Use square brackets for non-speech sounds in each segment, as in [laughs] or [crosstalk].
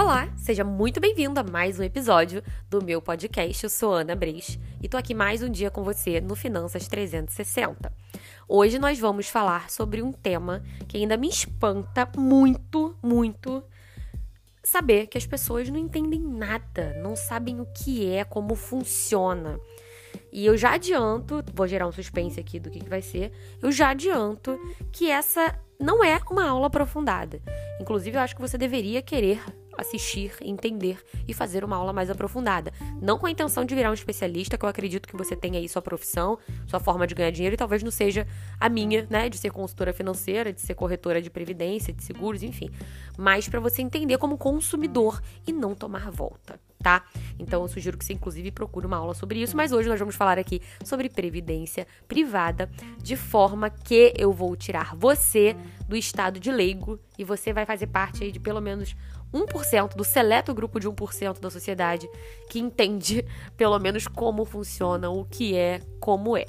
Olá, seja muito bem-vindo a mais um episódio do meu podcast. Eu sou Ana Breis e tô aqui mais um dia com você no Finanças 360. Hoje nós vamos falar sobre um tema que ainda me espanta muito, muito. Saber que as pessoas não entendem nada, não sabem o que é, como funciona. E eu já adianto, vou gerar um suspense aqui do que, que vai ser, eu já adianto que essa não é uma aula aprofundada. Inclusive, eu acho que você deveria querer assistir, entender e fazer uma aula mais aprofundada. Não com a intenção de virar um especialista, que eu acredito que você tenha aí sua profissão, sua forma de ganhar dinheiro, e talvez não seja a minha, né? De ser consultora financeira, de ser corretora de previdência, de seguros, enfim. Mas para você entender como consumidor e não tomar volta tá? Então eu sugiro que você inclusive procure uma aula sobre isso, mas hoje nós vamos falar aqui sobre previdência privada, de forma que eu vou tirar você do estado de leigo e você vai fazer parte aí de pelo menos 1% do seleto grupo de 1% da sociedade que entende [laughs] pelo menos como funciona, o que é, como é.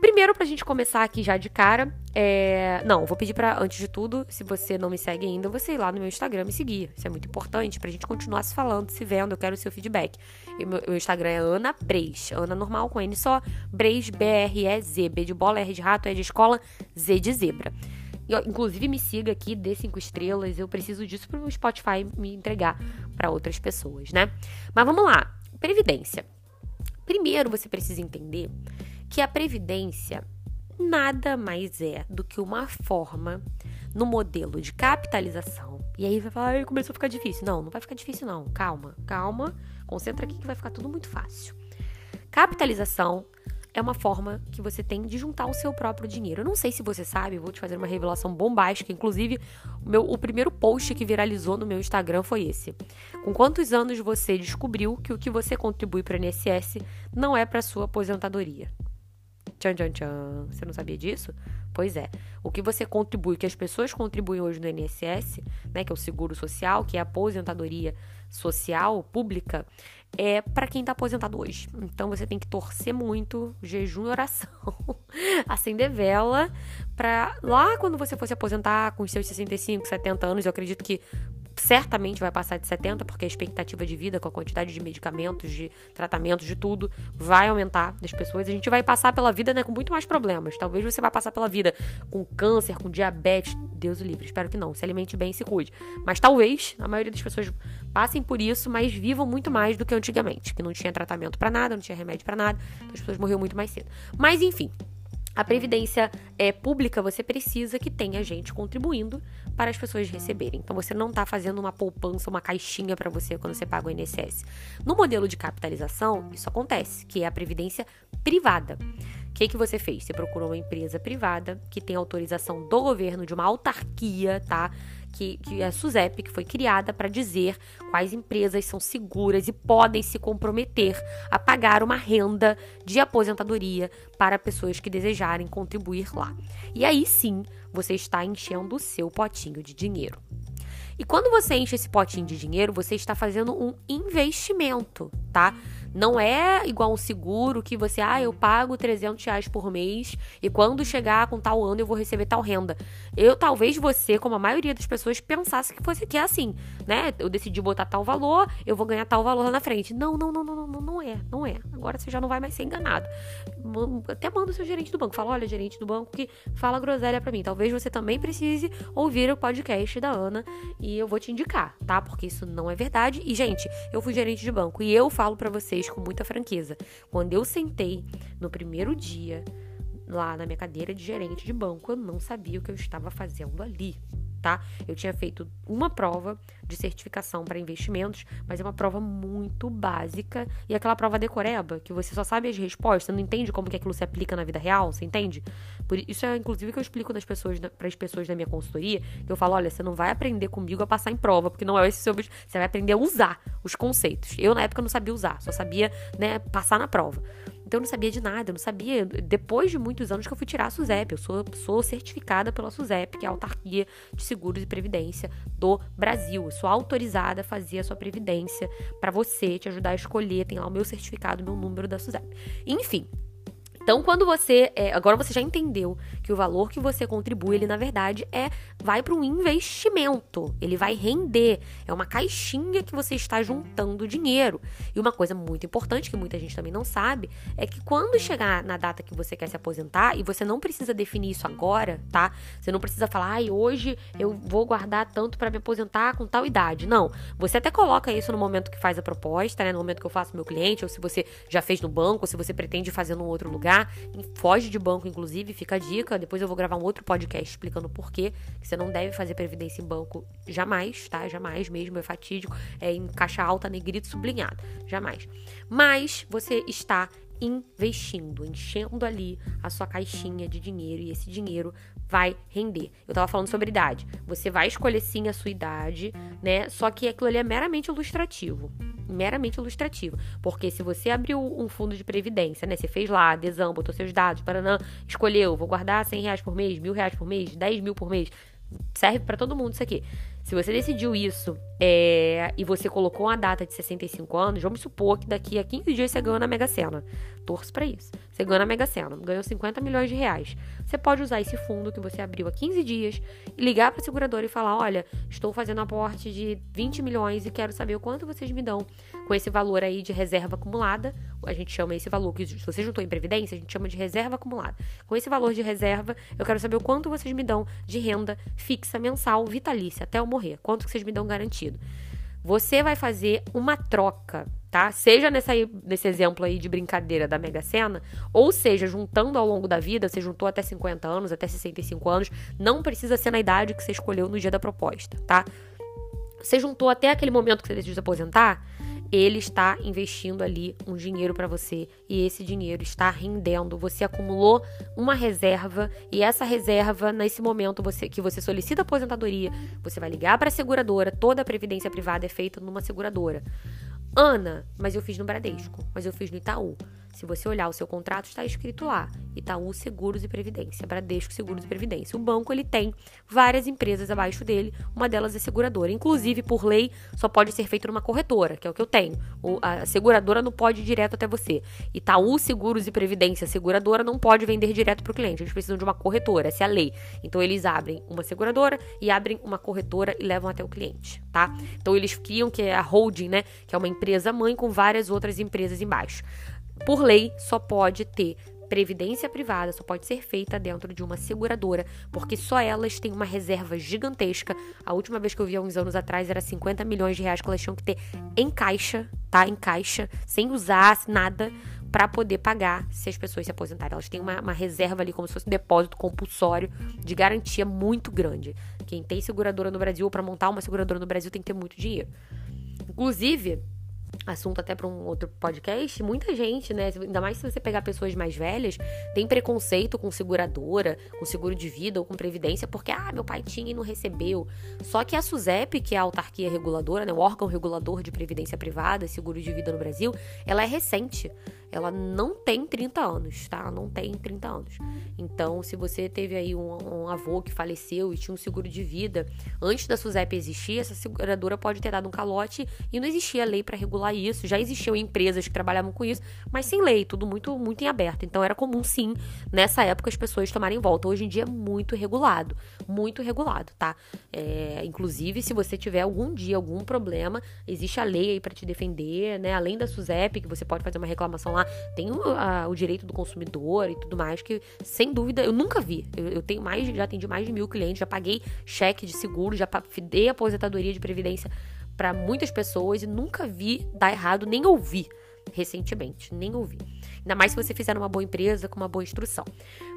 Primeiro, pra gente começar aqui já de cara, é... Não, vou pedir para antes de tudo, se você não me segue ainda, você ir lá no meu Instagram me seguir. Isso é muito importante pra gente continuar se falando, se vendo, eu quero o seu feedback. E meu, meu Instagram é Ana Breis, Ana normal com N só, Breis, B-R-E-Z, B de bola, R de rato, E de escola, Z de zebra. E, inclusive, me siga aqui, dê cinco estrelas. Eu preciso disso para o Spotify me entregar para outras pessoas, né? Mas vamos lá. Previdência. Primeiro, você precisa entender que a previdência nada mais é do que uma forma no modelo de capitalização. E aí vai falar, começou a ficar difícil. Não, não vai ficar difícil, não. Calma, calma. Concentra aqui que vai ficar tudo muito fácil. Capitalização é uma forma que você tem de juntar o seu próprio dinheiro. Eu não sei se você sabe, vou te fazer uma revelação bombástica. Inclusive, o, meu, o primeiro post que viralizou no meu Instagram foi esse. Com quantos anos você descobriu que o que você contribui para o INSS não é para sua aposentadoria? Tchan, tchan, tchan. Você não sabia disso? Pois é. O que você contribui, que as pessoas contribuem hoje no INSS, né, que é o seguro social, que é a aposentadoria social pública, é para quem está aposentado hoje. Então você tem que torcer muito, jejum e oração, [laughs] acender vela para lá quando você for se aposentar com seus 65, 70 anos, eu acredito que certamente vai passar de 70, porque a expectativa de vida com a quantidade de medicamentos, de tratamentos, de tudo, vai aumentar das pessoas. A gente vai passar pela vida né, com muito mais problemas. Talvez você vá passar pela vida com câncer, com diabetes. Deus o livre, espero que não. Se alimente bem e se cuide. Mas talvez a maioria das pessoas passem por isso, mas vivam muito mais do que antigamente, que não tinha tratamento para nada, não tinha remédio para nada, então as pessoas morriam muito mais cedo. Mas enfim, a previdência é, pública, você precisa que tenha gente contribuindo para as pessoas receberem. Então você não está fazendo uma poupança, uma caixinha para você quando você paga o INSS. No modelo de capitalização, isso acontece, que é a previdência privada. O que, que você fez? Você procurou uma empresa privada que tem autorização do governo, de uma autarquia, tá? Que, que é a SUSEP, que foi criada para dizer quais empresas são seguras e podem se comprometer a pagar uma renda de aposentadoria para pessoas que desejarem contribuir lá. E aí sim você está enchendo o seu potinho de dinheiro. E quando você enche esse potinho de dinheiro, você está fazendo um investimento, tá? Não é igual um seguro que você, ah, eu pago 300 reais por mês e quando chegar com tal ano eu vou receber tal renda. Eu, talvez você, como a maioria das pessoas, pensasse que fosse que é assim, né? Eu decidi botar tal valor, eu vou ganhar tal valor lá na frente. Não, não, não, não, não, não é, não é. Agora você já não vai mais ser enganado. Até manda o seu gerente do banco, fala, olha, gerente do banco que fala groselha para mim. Talvez você também precise ouvir o podcast da Ana e eu vou te indicar, tá? Porque isso não é verdade. E, gente, eu fui gerente de banco e eu falo para vocês com muita franqueza. Quando eu sentei no primeiro dia lá na minha cadeira de gerente de banco, eu não sabia o que eu estava fazendo ali tá? Eu tinha feito uma prova de certificação para investimentos, mas é uma prova muito básica e aquela prova decoreba, que você só sabe as respostas, não entende como que aquilo se aplica na vida real, você entende? Por isso é inclusive que eu explico das pessoas para as pessoas da minha consultoria, que eu falo, olha, você não vai aprender comigo a passar em prova, porque não é esse seu objetivo, você vai aprender a usar os conceitos. Eu na época não sabia usar, só sabia, né, passar na prova. Então eu não sabia de nada, eu não sabia. Depois de muitos anos que eu fui tirar a SUSEP, eu sou, sou certificada pela SUSEP, que é a autarquia de seguros e previdência do Brasil. Eu sou autorizada a fazer a sua previdência para você, te ajudar a escolher. Tem lá o meu certificado, meu número da SUSEP. Enfim, Então, quando você. É, agora você já entendeu que o valor que você contribui, ele na verdade é vai para um investimento. Ele vai render. É uma caixinha que você está juntando dinheiro. E uma coisa muito importante que muita gente também não sabe é que quando chegar na data que você quer se aposentar, e você não precisa definir isso agora, tá? Você não precisa falar, ai, hoje eu vou guardar tanto para me aposentar com tal idade. Não. Você até coloca isso no momento que faz a proposta, né? No momento que eu faço meu cliente, ou se você já fez no banco, ou se você pretende fazer num outro lugar Foge de banco, inclusive, fica a dica. Depois eu vou gravar um outro podcast explicando por quê que você não deve fazer previdência em banco jamais, tá? Jamais mesmo, é fatídico. É em caixa alta, negrito, sublinhado. Jamais. Mas você está investindo, enchendo ali a sua caixinha de dinheiro e esse dinheiro vai render. Eu tava falando sobre idade. Você vai escolher sim a sua idade, né? Só que aquilo ali é meramente ilustrativo meramente ilustrativo. Porque se você abriu um fundo de previdência, né? Você fez lá, adesão, botou seus dados, paranã, escolheu, vou guardar 100 reais por mês, mil reais por mês, 10 mil por mês. Serve para todo mundo isso aqui. Se você decidiu isso é, e você colocou uma data de 65 anos, vamos supor que daqui a 15 dias você ganhou na Mega Sena. Torço para isso. Você ganhou na Mega Sena, ganhou 50 milhões de reais. Você pode usar esse fundo que você abriu há 15 dias e ligar para a seguradora e falar: olha, estou fazendo aporte de 20 milhões e quero saber o quanto vocês me dão com esse valor aí de reserva acumulada. A gente chama esse valor que se você juntou em previdência, a gente chama de reserva acumulada. Com esse valor de reserva, eu quero saber o quanto vocês me dão de renda fixa mensal vitalícia até o morrer. Quanto que vocês me dão garantido? Você vai fazer uma troca, tá? Seja nessa, nesse exemplo aí de brincadeira da Mega Sena, ou seja, juntando ao longo da vida, você juntou até 50 anos, até 65 anos, não precisa ser na idade que você escolheu no dia da proposta, tá? Você juntou até aquele momento que você decidiu se aposentar, ele está investindo ali um dinheiro para você e esse dinheiro está rendendo. Você acumulou uma reserva e essa reserva, nesse momento você, que você solicita aposentadoria, você vai ligar para a seguradora. Toda a previdência privada é feita numa seguradora. Ana, mas eu fiz no Bradesco, mas eu fiz no Itaú. Se você olhar o seu contrato, está escrito lá: Itaú Seguros e Previdência, Bradesco Seguros e Previdência. O banco ele tem várias empresas abaixo dele, uma delas é seguradora. Inclusive, por lei, só pode ser feito numa corretora, que é o que eu tenho. O, a seguradora não pode ir direto até você. Itaú Seguros e Previdência, seguradora, não pode vender direto para o cliente. Eles precisam de uma corretora, essa é a lei. Então, eles abrem uma seguradora e abrem uma corretora e levam até o cliente, tá? Então, eles criam que é a holding, né? Que é uma empresa mãe com várias outras empresas embaixo por lei, só pode ter previdência privada, só pode ser feita dentro de uma seguradora, porque só elas têm uma reserva gigantesca. A última vez que eu vi há uns anos atrás era 50 milhões de reais que elas tinham que ter em caixa, tá? Em caixa, sem usar nada para poder pagar se as pessoas se aposentarem. Elas têm uma, uma, reserva ali, como se fosse um depósito compulsório de garantia muito grande. Quem tem seguradora no Brasil, para montar uma seguradora no Brasil, tem que ter muito dinheiro. Inclusive, assunto até para um outro podcast, muita gente, né, ainda mais se você pegar pessoas mais velhas, tem preconceito com seguradora, com seguro de vida ou com previdência, porque ah, meu pai tinha e não recebeu. Só que a SUSEP, que é a autarquia reguladora, né, o órgão regulador de previdência privada, seguro de vida no Brasil, ela é recente ela não tem 30 anos, tá? Não tem 30 anos. Então, se você teve aí um, um, avô que faleceu e tinha um seguro de vida antes da SUSEP existir, essa seguradora pode ter dado um calote e não existia lei para regular isso. Já existiam empresas que trabalhavam com isso, mas sem lei, tudo muito, muito em aberto. Então, era comum sim, nessa época, as pessoas tomarem volta. Hoje em dia é muito regulado, muito regulado, tá? É, inclusive, se você tiver algum dia algum problema, existe a lei aí para te defender, né? Além da SUSEP, que você pode fazer uma reclamação lá tem o, a, o direito do consumidor e tudo mais, que sem dúvida eu nunca vi. Eu, eu, tenho mais, já atendi mais de mil clientes, já paguei cheque de seguro, já dei aposentadoria de previdência para muitas pessoas e nunca vi dar errado, nem ouvi recentemente, nem ouvi. Ainda mais se você fizer uma boa empresa com uma boa instrução.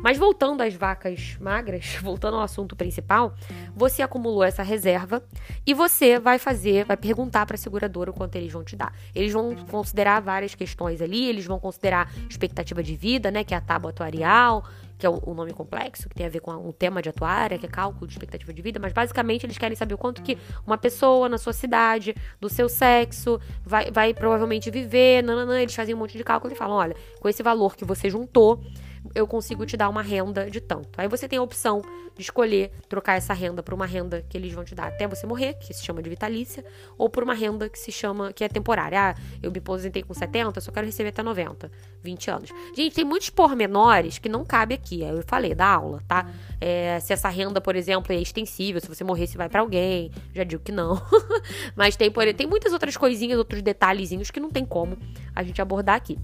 Mas voltando às vacas magras, [laughs] voltando ao assunto principal, você acumulou essa reserva e você vai fazer, vai perguntar para a seguradora o quanto eles vão te dar. Eles vão considerar várias questões ali, eles vão considerar expectativa de vida, né, que é a tábua atuarial, que é o, nome complexo, que tem a ver com o tema de atuária, que é cálculo de expectativa de vida, mas basicamente eles querem saber o quanto que uma pessoa na sua cidade, do seu sexo, vai, vai provavelmente viver, nananã, eles fazem um monte de cálculo e falam, olha, com esse valor que você juntou, eu consigo te dar uma renda de tanto. Aí você tem a opção de escolher trocar essa renda por uma renda que eles vão te dar até você morrer, que se chama de vitalícia, ou por uma renda que se chama, que é temporária. Ah, eu me aposentei com 70, só quero receber até 90, 20 anos. Gente, tem muitos pormenores que não cabe aqui. Eu falei da aula, tá? É, se essa renda, por exemplo, é extensível, se você morrer, se vai para alguém. Já digo que não. [laughs] Mas tem, por, tem muitas outras coisinhas, outros detalhezinhos que não tem como a gente abordar aqui.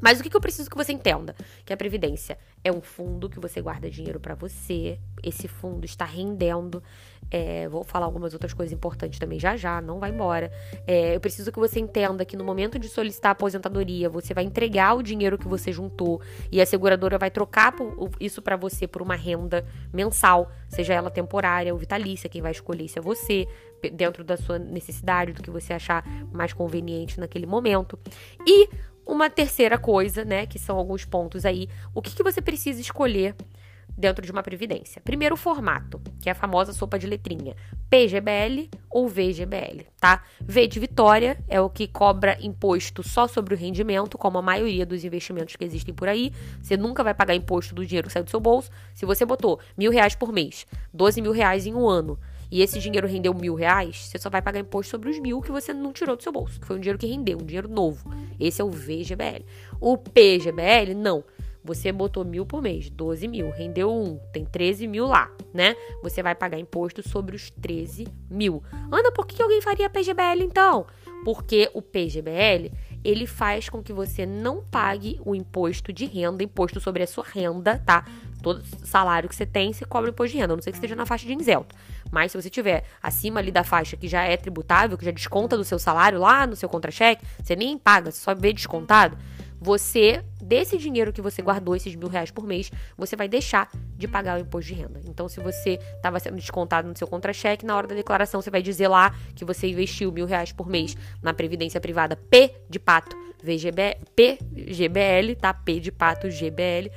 Mas o que, eu preciso que você entenda? Que a Previdência é um fundo que você guarda dinheiro para você. Esse fundo está rendendo. É, vou falar algumas outras coisas importantes também já já, não vai embora. É, eu preciso que você entenda que no momento de solicitar a aposentadoria, você vai entregar o dinheiro que você juntou e a seguradora vai trocar isso para você por uma renda mensal, seja ela temporária ou vitalícia. Quem vai escolher isso é você, dentro da sua necessidade, do que você achar mais conveniente naquele momento. E uma terceira coisa, né, que são alguns pontos aí, o que, que você precisa escolher dentro de uma previdência. Primeiro, o formato, que é a famosa sopa de letrinha, PGBL ou VGBL, tá? V de Vitória é o que cobra imposto só sobre o rendimento, como a maioria dos investimentos que existem por aí. Você nunca vai pagar imposto do dinheiro que sai do seu bolso. Se você botou mil reais por mês, 12 mil reais em um ano, e esse dinheiro rendeu mil reais, você só vai pagar imposto sobre os mil que você não tirou do seu bolso, que foi um dinheiro que rendeu, um dinheiro novo. Esse é o VGBL. O PGBL, não. Você botou mil por mês, 12 mil, rendeu um, tem 13 mil lá, né? Você vai pagar imposto sobre os 13 mil. Ana, por que alguém faria PGBL então? Porque o PGBL ele faz com que você não pague o imposto de renda, imposto sobre a sua renda, tá? Todo salário que você tem, você cobra imposto de renda, a não sei que esteja na faixa de isento. Mas se você tiver acima ali da faixa que já é tributável, que já desconta do seu salário lá no seu contra-cheque, você nem paga, você só vê descontado, você, desse dinheiro que você guardou, esses mil reais por mês, você vai deixar de pagar o imposto de renda. Então, se você estava sendo descontado no seu contra-cheque, na hora da declaração você vai dizer lá que você investiu mil reais por mês na Previdência Privada P de pato, VGB, PGBL, tá? P de pato, GBL.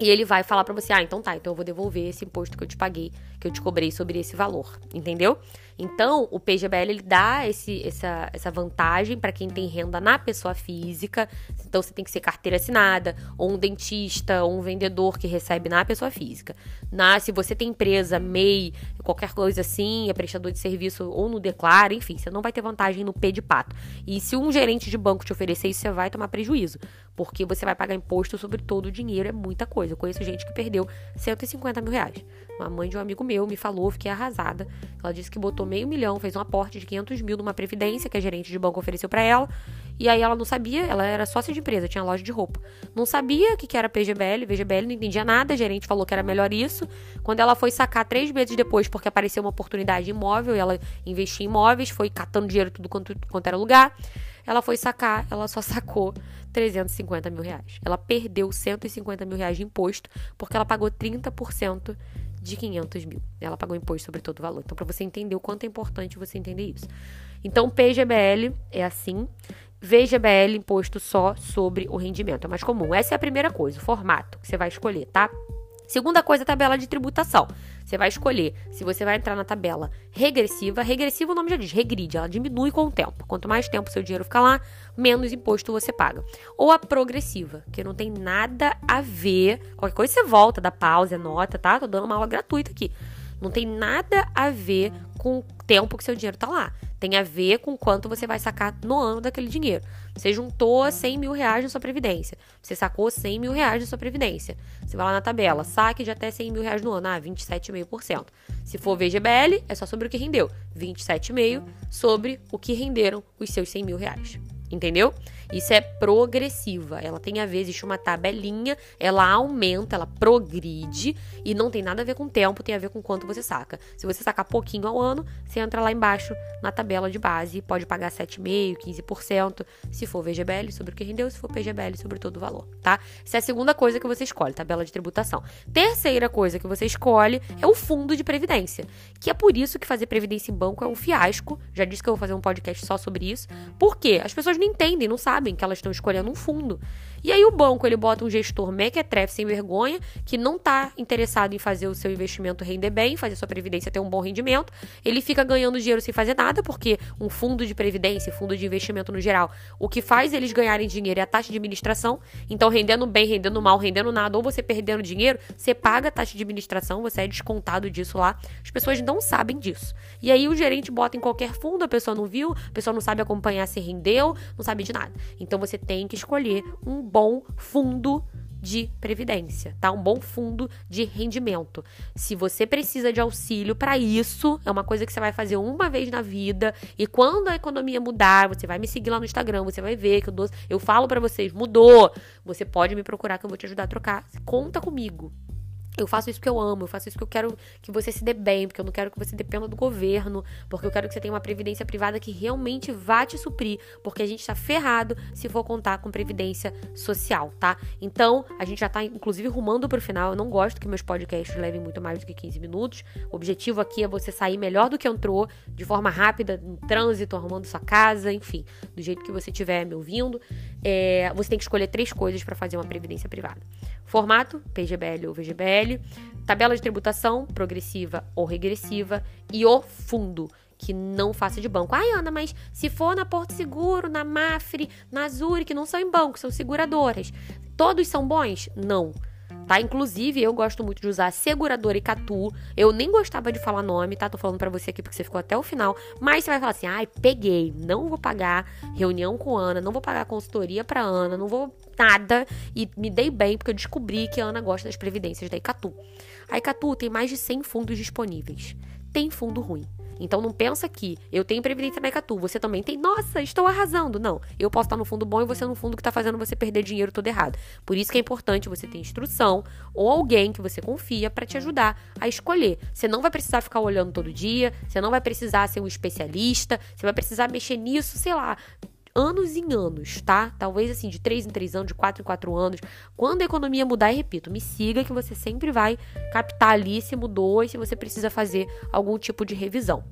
E ele vai falar para você: ah, então tá, então eu vou devolver esse imposto que eu te paguei, que eu te cobrei sobre esse valor, entendeu? Então, o PGBL ele dá esse, essa, essa vantagem para quem tem renda na pessoa física. Então, você tem que ser carteira assinada, ou um dentista, ou um vendedor que recebe na pessoa física. Na, se você tem empresa, MEI, qualquer coisa assim, é prestador de serviço ou no Declara, enfim, você não vai ter vantagem no P de pato. E se um gerente de banco te oferecer isso, você vai tomar prejuízo, porque você vai pagar imposto sobre todo o dinheiro, é muita coisa. Eu conheço gente que perdeu 150 mil reais. Uma mãe de um amigo meu me falou, fiquei arrasada. Ela disse que botou meio milhão, fez um aporte de 500 mil numa previdência que a gerente de banco ofereceu para ela. E aí ela não sabia, ela era sócia de empresa, tinha loja de roupa. Não sabia o que, que era PGBL, VGBL, não entendia nada, a gerente falou que era melhor isso. Quando ela foi sacar três meses depois, porque apareceu uma oportunidade imóvel e ela investia em imóveis, foi catando dinheiro tudo quanto, quanto era lugar. Ela foi sacar, ela só sacou 350 mil reais. Ela perdeu 150 mil reais de imposto porque ela pagou 30% de 500 mil. Ela pagou imposto sobre todo o valor. Então, para você entender o quanto é importante você entender isso. Então, PGBL é assim. VGBL, imposto só sobre o rendimento. É mais comum. Essa é a primeira coisa, o formato que você vai escolher, tá? Segunda coisa, tabela de tributação. Você vai escolher se você vai entrar na tabela regressiva. Regressiva, o nome já diz, regride, ela diminui com o tempo. Quanto mais tempo seu dinheiro fica lá, menos imposto você paga. Ou a progressiva, que não tem nada a ver. Qualquer coisa você volta, dá pausa, anota, tá? Tô dando uma aula gratuita aqui. Não tem nada a ver com o tempo que seu dinheiro tá lá. Tem a ver com quanto você vai sacar no ano daquele dinheiro. Você juntou 100 mil reais na sua previdência. Você sacou 100 mil reais na sua previdência. Você vai lá na tabela, saque de até 100 mil reais no ano. Ah, 27,5%. Se for VGBL, é só sobre o que rendeu. 27,5% sobre o que renderam os seus 100 mil reais. Entendeu? Isso é progressiva. Ela tem a ver, existe uma tabelinha, ela aumenta, ela progride e não tem nada a ver com tempo, tem a ver com quanto você saca. Se você sacar pouquinho ao ano, você entra lá embaixo na tabela de base e pode pagar 7,5%, 15%, se for VGBL sobre o que rendeu, se for PGBL sobre todo o valor, tá? Essa é a segunda coisa que você escolhe, tabela de tributação. Terceira coisa que você escolhe é o fundo de previdência, que é por isso que fazer previdência em banco é um fiasco. Já disse que eu vou fazer um podcast só sobre isso. Por quê? As pessoas não entendem, não sabem que elas estão escolhendo um fundo. E aí o banco, ele bota um gestor mequetrefe sem vergonha, que não está interessado em fazer o seu investimento render bem, fazer sua previdência ter um bom rendimento. Ele fica ganhando dinheiro sem fazer nada, porque um fundo de previdência, fundo de investimento no geral, o que faz eles ganharem dinheiro é a taxa de administração. Então, rendendo bem, rendendo mal, rendendo nada, ou você perdendo dinheiro, você paga a taxa de administração, você é descontado disso lá. As pessoas não sabem disso. E aí o gerente bota em qualquer fundo, a pessoa não viu, a pessoa não sabe acompanhar se rendeu, não sabe de nada. Então você tem que escolher um bom fundo de previdência, tá? Um bom fundo de rendimento. Se você precisa de auxílio para isso, é uma coisa que você vai fazer uma vez na vida e quando a economia mudar, você vai me seguir lá no Instagram, você vai ver que eu dou, eu falo para vocês, mudou. Você pode me procurar que eu vou te ajudar a trocar. Conta comigo. Eu faço isso porque eu amo, eu faço isso porque eu quero que você se dê bem, porque eu não quero que você dependa do governo, porque eu quero que você tenha uma previdência privada que realmente vá te suprir, porque a gente tá ferrado se for contar com previdência social, tá? Então, a gente já tá inclusive rumando pro final. Eu não gosto que meus podcasts levem muito mais do que 15 minutos. O objetivo aqui é você sair melhor do que entrou, de forma rápida, no trânsito, arrumando sua casa, enfim, do jeito que você estiver me ouvindo. É, você tem que escolher três coisas para fazer uma previdência privada. Formato, PGBL ou VGBL, tabela de tributação, progressiva ou regressiva, e o fundo, que não faça de banco. Ai, Ana, mas se for na Porto Seguro, na Mafre, na Zuri, que não são em banco, são seguradoras, todos são bons? Não tá? Inclusive, eu gosto muito de usar seguradora e catu. Eu nem gostava de falar nome, tá? Tô falando para você aqui porque você ficou até o final. Mas você vai falar assim: ai, peguei, não vou pagar reunião com Ana, não vou pagar consultoria pra Ana, não vou nada. E me dei bem porque eu descobri que a Ana gosta das previdências da Icatu. A Icatu tem mais de 100 fundos disponíveis. Tem fundo ruim. Então não pensa que eu tenho previdência na Icatu, você também tem. Nossa, estou arrasando. Não, eu posso estar no fundo bom e você no fundo que está fazendo você perder dinheiro todo errado. Por isso que é importante você ter instrução ou alguém que você confia para te ajudar a escolher. Você não vai precisar ficar olhando todo dia, você não vai precisar ser um especialista, você vai precisar mexer nisso, sei lá, anos em anos, tá? Talvez assim, de 3 em 3 anos, de 4 em 4 anos. Quando a economia mudar, e repito, me siga que você sempre vai captar ali se mudou e se você precisa fazer algum tipo de revisão.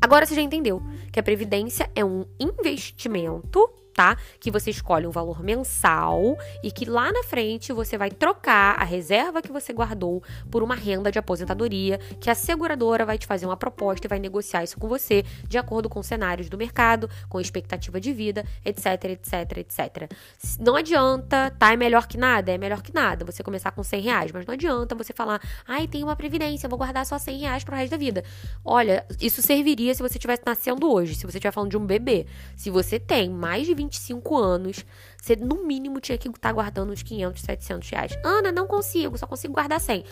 Agora você já entendeu que a previdência é um investimento tá? Que você escolhe um valor mensal e que lá na frente você vai trocar a reserva que você guardou por uma renda de aposentadoria, que a seguradora vai te fazer uma proposta e vai negociar isso com você de acordo com cenários do mercado, com expectativa de vida, etc, etc, etc. Não adianta, tá? É melhor que nada? É melhor que nada você começar com 100 reais, mas não adianta você falar, ai, tem uma previdência, vou guardar só 100 reais pro resto da vida. Olha, isso serviria se você estivesse nascendo hoje, se você estiver falando de um bebê. Se você tem mais de 20 25 anos, você no mínimo tinha que estar tá guardando uns 500, 700 reais. Ana, não consigo, só consigo guardar 100.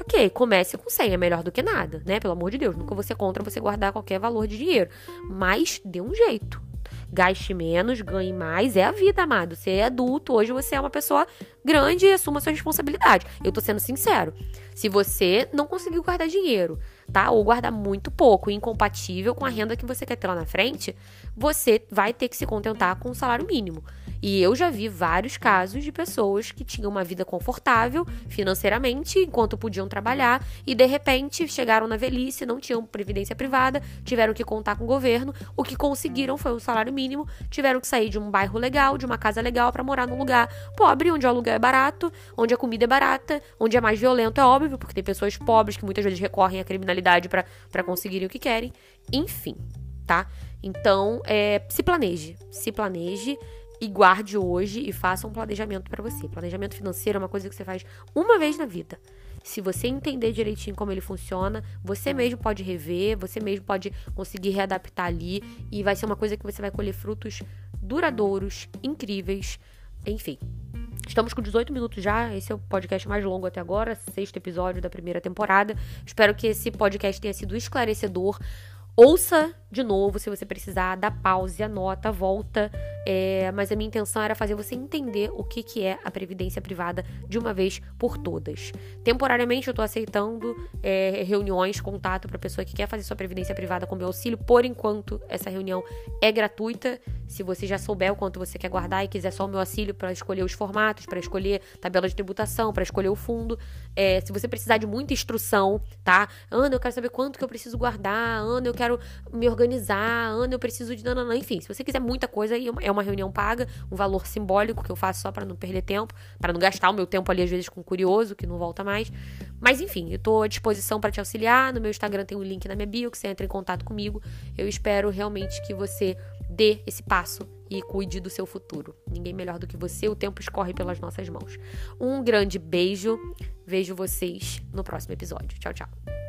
Ok, comece com 100, é melhor do que nada, né? Pelo amor de Deus, nunca ser contra você guardar qualquer valor de dinheiro. Mas dê um jeito. Gaste menos, ganhe mais. É a vida, amado. Você é adulto, hoje você é uma pessoa grande e assuma sua responsabilidade. Eu tô sendo sincero. Se você não conseguiu guardar dinheiro, tá? Ou guardar muito pouco, incompatível com a renda que você quer ter lá na frente, você vai ter que se contentar com o salário mínimo. E eu já vi vários casos de pessoas que tinham uma vida confortável financeiramente enquanto podiam trabalhar e de repente chegaram na velhice, não tinham previdência privada, tiveram que contar com o governo. O que conseguiram foi um salário mínimo, tiveram que sair de um bairro legal, de uma casa legal para morar num lugar pobre, onde o aluguel é barato, onde a comida é barata, onde é mais violento, é óbvio, porque tem pessoas pobres que muitas vezes recorrem à criminalidade para conseguirem o que querem. Enfim, tá? Então, é, se planeje, se planeje e guarde hoje e faça um planejamento para você. Planejamento financeiro é uma coisa que você faz uma vez na vida. Se você entender direitinho como ele funciona, você mesmo pode rever, você mesmo pode conseguir readaptar ali e vai ser uma coisa que você vai colher frutos duradouros, incríveis, enfim. Estamos com 18 minutos já. Esse é o podcast mais longo até agora, sexto episódio da primeira temporada. Espero que esse podcast tenha sido esclarecedor. Ouça de novo, se você precisar, dá pause, anota, volta. É, mas a minha intenção era fazer você entender o que, que é a previdência privada de uma vez por todas. Temporariamente, eu estou aceitando é, reuniões, contato para pessoa que quer fazer sua previdência privada com meu auxílio. Por enquanto, essa reunião é gratuita. Se você já souber o quanto você quer guardar e quiser só o meu auxílio para escolher os formatos, para escolher tabela de tributação, para escolher o fundo. É, se você precisar de muita instrução, tá? Ana, eu quero saber quanto que eu preciso guardar. Ana, eu quero quero me organizar, Ana, eu preciso de nananã. Enfim, se você quiser muita coisa, é uma reunião paga, um valor simbólico que eu faço só para não perder tempo, para não gastar o meu tempo ali às vezes com curioso, que não volta mais. Mas enfim, eu tô à disposição para te auxiliar. No meu Instagram tem um link na minha bio que você entra em contato comigo. Eu espero realmente que você dê esse passo e cuide do seu futuro. Ninguém melhor do que você, o tempo escorre pelas nossas mãos. Um grande beijo, vejo vocês no próximo episódio. Tchau, tchau.